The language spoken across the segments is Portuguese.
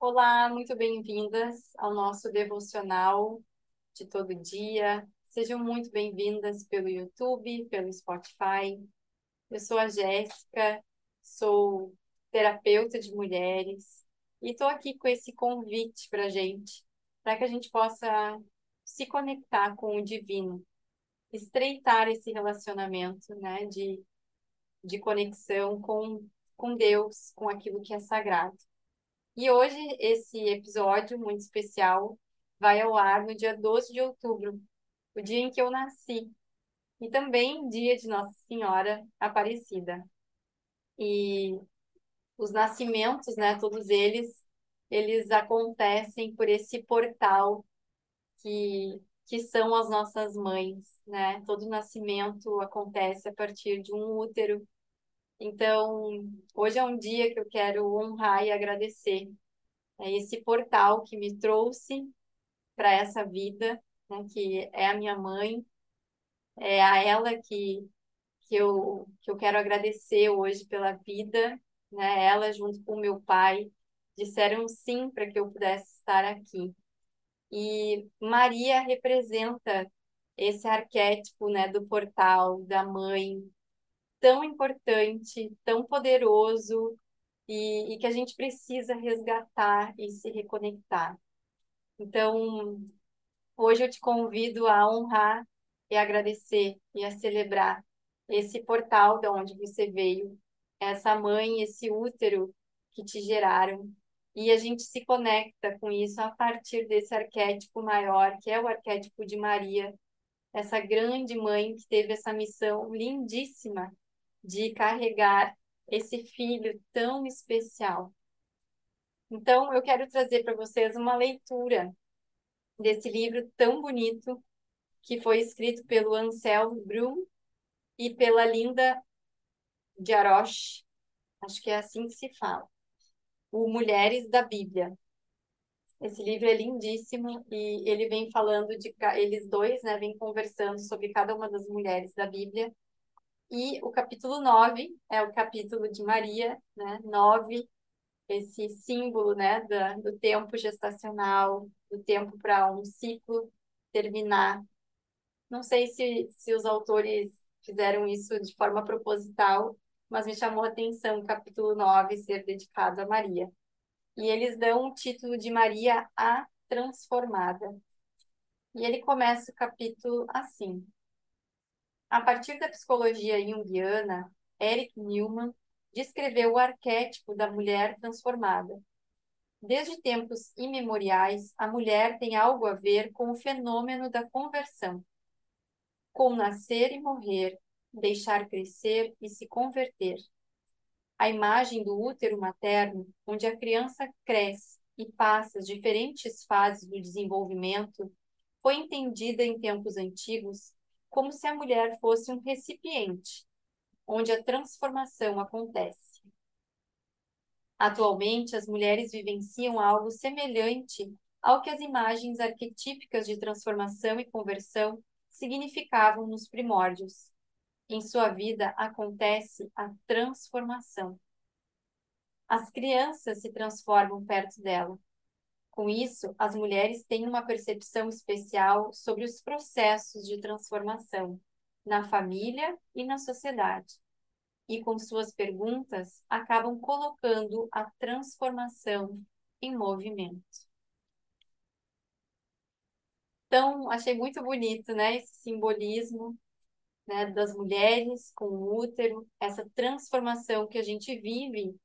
Olá, muito bem-vindas ao nosso devocional de todo dia. Sejam muito bem-vindas pelo YouTube, pelo Spotify. Eu sou a Jéssica, sou terapeuta de mulheres e estou aqui com esse convite para gente, para que a gente possa se conectar com o divino, estreitar esse relacionamento, né, de, de conexão com, com Deus, com aquilo que é sagrado. E hoje esse episódio muito especial vai ao ar no dia 12 de outubro, o dia em que eu nasci, e também dia de Nossa Senhora Aparecida. E os nascimentos, né, todos eles, eles acontecem por esse portal que que são as nossas mães, né? Todo nascimento acontece a partir de um útero então, hoje é um dia que eu quero honrar e agradecer é esse portal que me trouxe para essa vida, né, que é a minha mãe, é a ela que, que, eu, que eu quero agradecer hoje pela vida, né, ela junto com meu pai disseram sim para que eu pudesse estar aqui. E Maria representa esse arquétipo, né, do portal, da mãe, tão importante, tão poderoso e, e que a gente precisa resgatar e se reconectar. Então, hoje eu te convido a honrar e agradecer e a celebrar esse portal de onde você veio, essa mãe, esse útero que te geraram. E a gente se conecta com isso a partir desse arquétipo maior, que é o arquétipo de Maria, essa grande mãe que teve essa missão lindíssima de carregar esse filho tão especial. Então, eu quero trazer para vocês uma leitura desse livro tão bonito que foi escrito pelo Anselmo Brum e pela Linda de Aroche, acho que é assim que se fala, o Mulheres da Bíblia. Esse livro é lindíssimo e ele vem falando de eles dois, né, vem conversando sobre cada uma das mulheres da Bíblia e o capítulo 9 é o capítulo de Maria, né? 9, esse símbolo, né, da, do tempo gestacional, do tempo para um ciclo terminar. Não sei se, se os autores fizeram isso de forma proposital, mas me chamou a atenção o capítulo 9 ser dedicado a Maria. E eles dão o título de Maria a Transformada. E ele começa o capítulo assim: a partir da psicologia junguiana, Eric Newman descreveu o arquétipo da mulher transformada. Desde tempos imemoriais, a mulher tem algo a ver com o fenômeno da conversão. Com nascer e morrer, deixar crescer e se converter. A imagem do útero materno, onde a criança cresce e passa as diferentes fases do desenvolvimento, foi entendida em tempos antigos como se a mulher fosse um recipiente, onde a transformação acontece. Atualmente, as mulheres vivenciam algo semelhante ao que as imagens arquetípicas de transformação e conversão significavam nos primórdios. Em sua vida acontece a transformação. As crianças se transformam perto dela. Com isso, as mulheres têm uma percepção especial sobre os processos de transformação na família e na sociedade. E com suas perguntas, acabam colocando a transformação em movimento. Então, achei muito bonito, né, esse simbolismo, né, das mulheres com o útero, essa transformação que a gente vive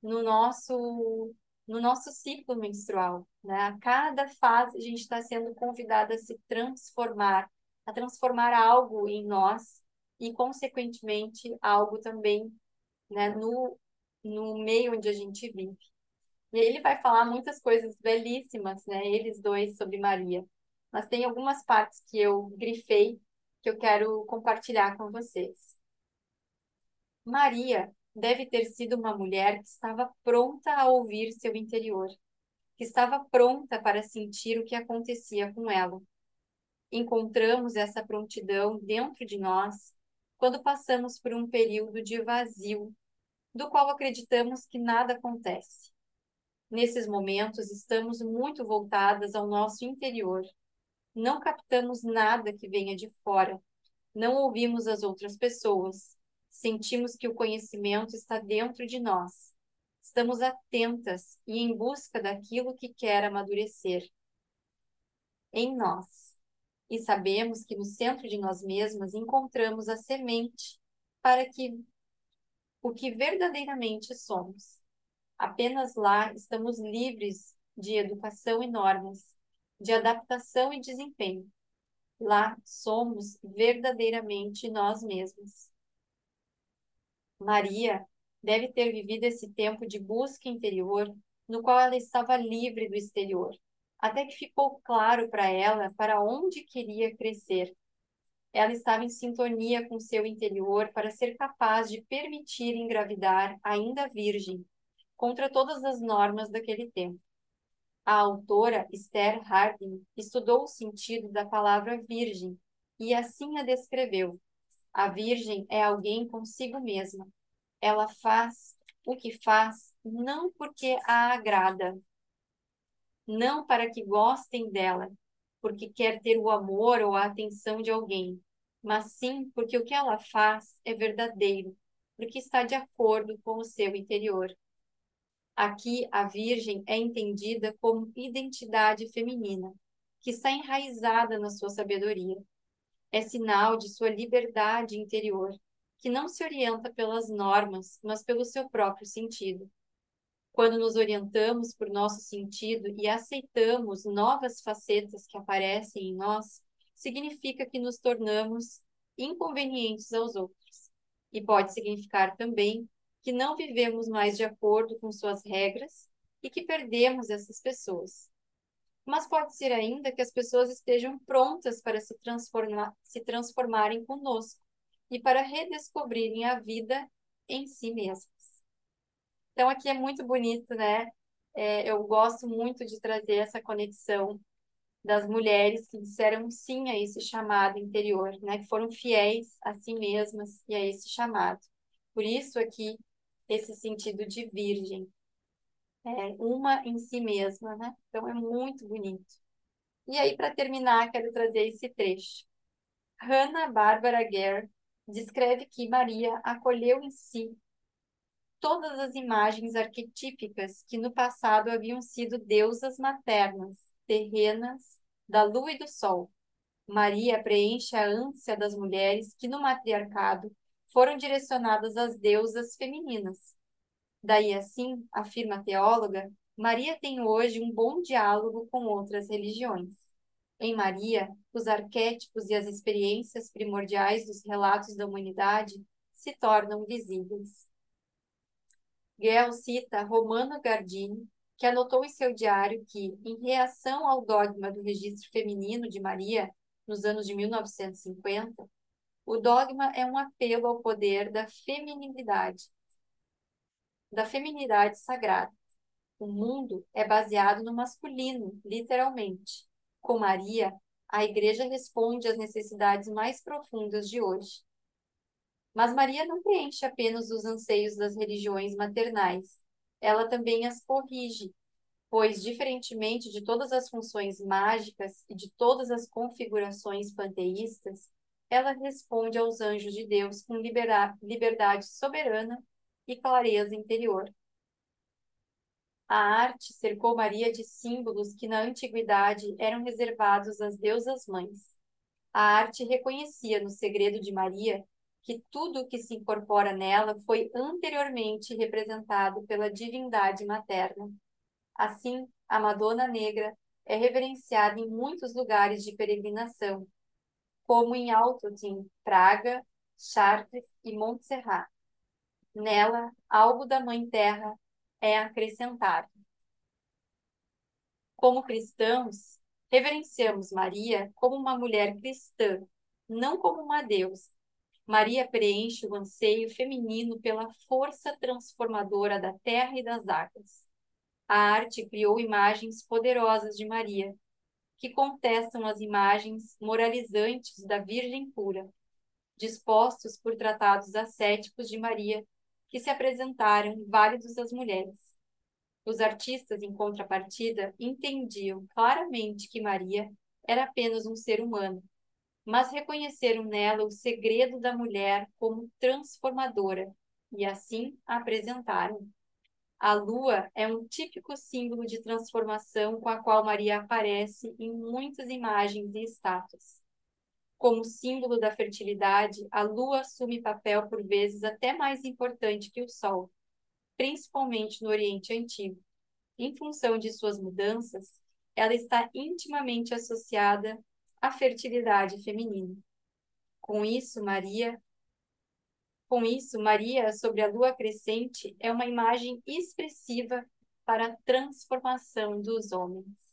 no nosso no nosso ciclo menstrual. Né? A cada fase a gente está sendo convidada a se transformar, a transformar algo em nós e, consequentemente, algo também né, no, no meio onde a gente vive. E ele vai falar muitas coisas belíssimas, né, eles dois, sobre Maria. Mas tem algumas partes que eu grifei que eu quero compartilhar com vocês. Maria deve ter sido uma mulher que estava pronta a ouvir seu interior, que estava pronta para sentir o que acontecia com ela. Encontramos essa prontidão dentro de nós quando passamos por um período de vazio, do qual acreditamos que nada acontece. Nesses momentos, estamos muito voltadas ao nosso interior. Não captamos nada que venha de fora. Não ouvimos as outras pessoas. Sentimos que o conhecimento está dentro de nós. Estamos atentas e em busca daquilo que quer amadurecer em nós. E sabemos que no centro de nós mesmas encontramos a semente para que o que verdadeiramente somos. Apenas lá estamos livres de educação e normas, de adaptação e desempenho. Lá somos verdadeiramente nós mesmos. Maria deve ter vivido esse tempo de busca interior, no qual ela estava livre do exterior, até que ficou claro para ela para onde queria crescer. Ela estava em sintonia com seu interior para ser capaz de permitir engravidar ainda virgem, contra todas as normas daquele tempo. A autora Esther Harding estudou o sentido da palavra virgem e assim a descreveu. A virgem é alguém consigo mesma. Ela faz o que faz não porque a agrada, não para que gostem dela, porque quer ter o amor ou a atenção de alguém, mas sim porque o que ela faz é verdadeiro, porque está de acordo com o seu interior. Aqui, a Virgem é entendida como identidade feminina, que está enraizada na sua sabedoria. É sinal de sua liberdade interior, que não se orienta pelas normas, mas pelo seu próprio sentido. Quando nos orientamos por nosso sentido e aceitamos novas facetas que aparecem em nós, significa que nos tornamos inconvenientes aos outros. E pode significar também que não vivemos mais de acordo com suas regras e que perdemos essas pessoas. Mas pode ser ainda que as pessoas estejam prontas para se, transformar, se transformarem conosco e para redescobrirem a vida em si mesmas. Então, aqui é muito bonito, né? É, eu gosto muito de trazer essa conexão das mulheres que disseram sim a esse chamado interior, né? Que foram fiéis a si mesmas e a esse chamado. Por isso aqui esse sentido de virgem, é, uma em si mesma, né? Então é muito bonito. E aí para terminar quero trazer esse trecho. Hannah Barbara Gare descreve que Maria acolheu em si todas as imagens arquetípicas que no passado haviam sido deusas maternas, terrenas, da lua e do sol. Maria preenche a ânsia das mulheres que no matriarcado foram direcionadas às deusas femininas. Daí assim, afirma a teóloga, Maria tem hoje um bom diálogo com outras religiões. Em Maria, os arquétipos e as experiências primordiais dos relatos da humanidade se tornam visíveis. Gell cita Romano Gardini, que anotou em seu diário que, em reação ao dogma do registro feminino de Maria, nos anos de 1950, o dogma é um apelo ao poder da feminilidade, da feminidade sagrada. O mundo é baseado no masculino, literalmente. Com Maria, a igreja responde às necessidades mais profundas de hoje. Mas Maria não preenche apenas os anseios das religiões maternais. Ela também as corrige, pois, diferentemente de todas as funções mágicas e de todas as configurações panteístas, ela responde aos anjos de Deus com liberdade soberana e clareza interior. A arte cercou Maria de símbolos que na antiguidade eram reservados às deusas mães. A arte reconhecia no segredo de Maria que tudo o que se incorpora nela foi anteriormente representado pela divindade materna. Assim, a Madonna Negra é reverenciada em muitos lugares de peregrinação, como em Altotin, Praga, Chartres e Montserrat. Nela, algo da Mãe Terra é acrescentado. Como cristãos, reverenciamos Maria como uma mulher cristã, não como uma deusa. Maria preenche o anseio feminino pela força transformadora da terra e das águas. A arte criou imagens poderosas de Maria, que contestam as imagens moralizantes da Virgem pura, dispostos por tratados ascéticos de Maria, que se apresentaram válidos às mulheres. Os artistas, em contrapartida, entendiam claramente que Maria era apenas um ser humano, mas reconheceram nela o segredo da mulher como transformadora e assim a apresentaram. A lua é um típico símbolo de transformação com a qual Maria aparece em muitas imagens e estátuas. Como símbolo da fertilidade, a lua assume papel por vezes até mais importante que o sol, principalmente no Oriente Antigo. Em função de suas mudanças, ela está intimamente associada à fertilidade feminina. Com isso, Maria com isso, Maria, sobre a lua crescente, é uma imagem expressiva para a transformação dos homens.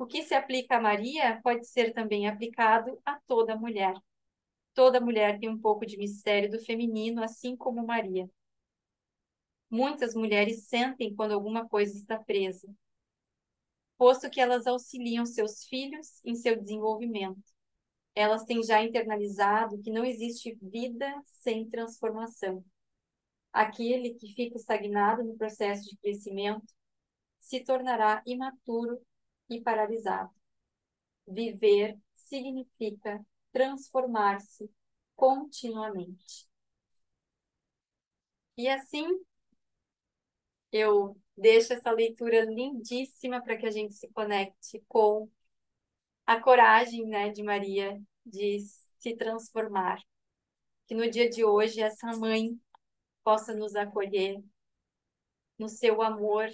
O que se aplica a Maria pode ser também aplicado a toda mulher. Toda mulher tem um pouco de mistério do feminino, assim como Maria. Muitas mulheres sentem quando alguma coisa está presa, posto que elas auxiliam seus filhos em seu desenvolvimento elas têm já internalizado que não existe vida sem transformação. Aquele que fica estagnado no processo de crescimento se tornará imaturo e paralisado. Viver significa transformar-se continuamente. E assim, eu deixo essa leitura lindíssima para que a gente se conecte com a coragem, né, de Maria de se transformar. Que no dia de hoje essa mãe possa nos acolher no seu amor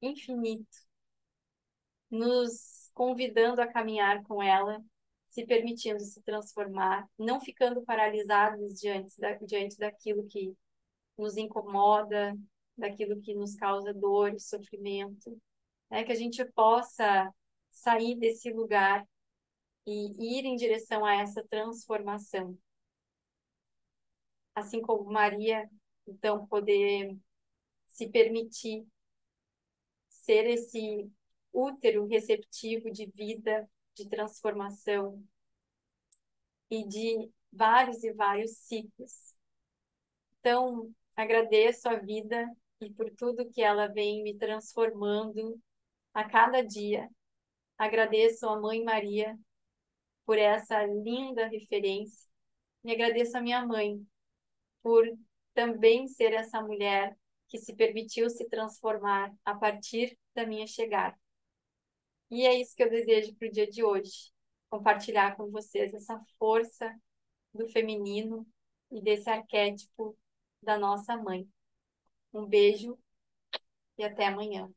infinito, nos convidando a caminhar com ela, se permitindo se transformar, não ficando paralisados diante, da, diante daquilo que nos incomoda, daquilo que nos causa dor e sofrimento, né? que a gente possa sair desse lugar e ir em direção a essa transformação. Assim como Maria, então, poder se permitir ser esse útero receptivo de vida, de transformação e de vários e vários ciclos. Então, agradeço a vida e por tudo que ela vem me transformando a cada dia. Agradeço a Mãe Maria por essa linda referência. E agradeço a minha mãe por também ser essa mulher que se permitiu se transformar a partir da minha chegada. E é isso que eu desejo para o dia de hoje, compartilhar com vocês essa força do feminino e desse arquétipo da nossa mãe. Um beijo e até amanhã.